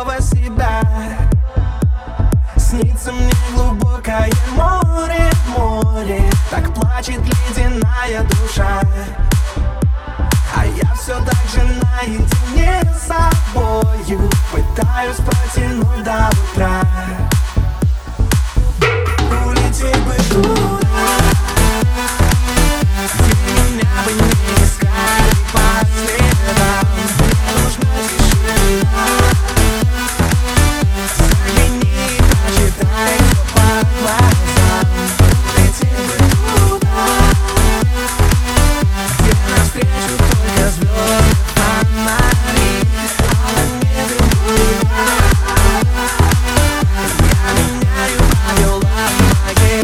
снова себя. Снится мне глубокое море, море. Так плачет ледяная душа. А я все так же наедине с собою. Пытаюсь протянуть до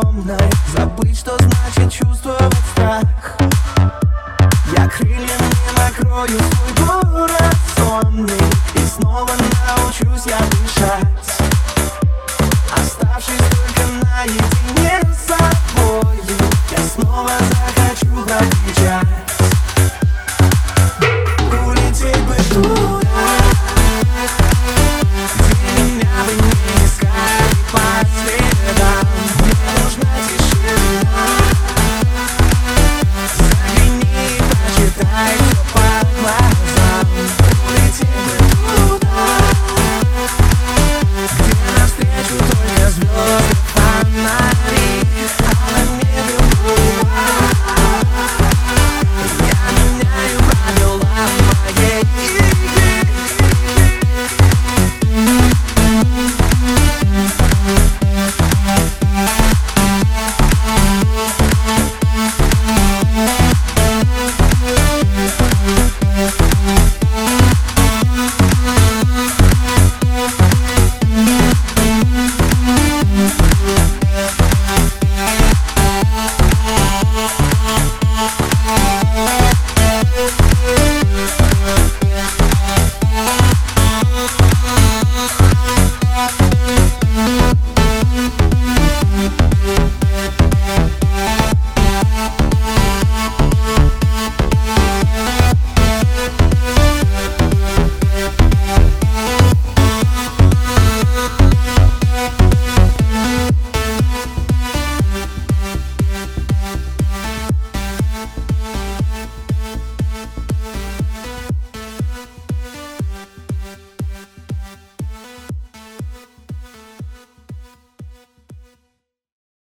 темной Забыть, что значит чувствовать страх. Я крыльями накрою свой город сонный. И снова научусь я дышать.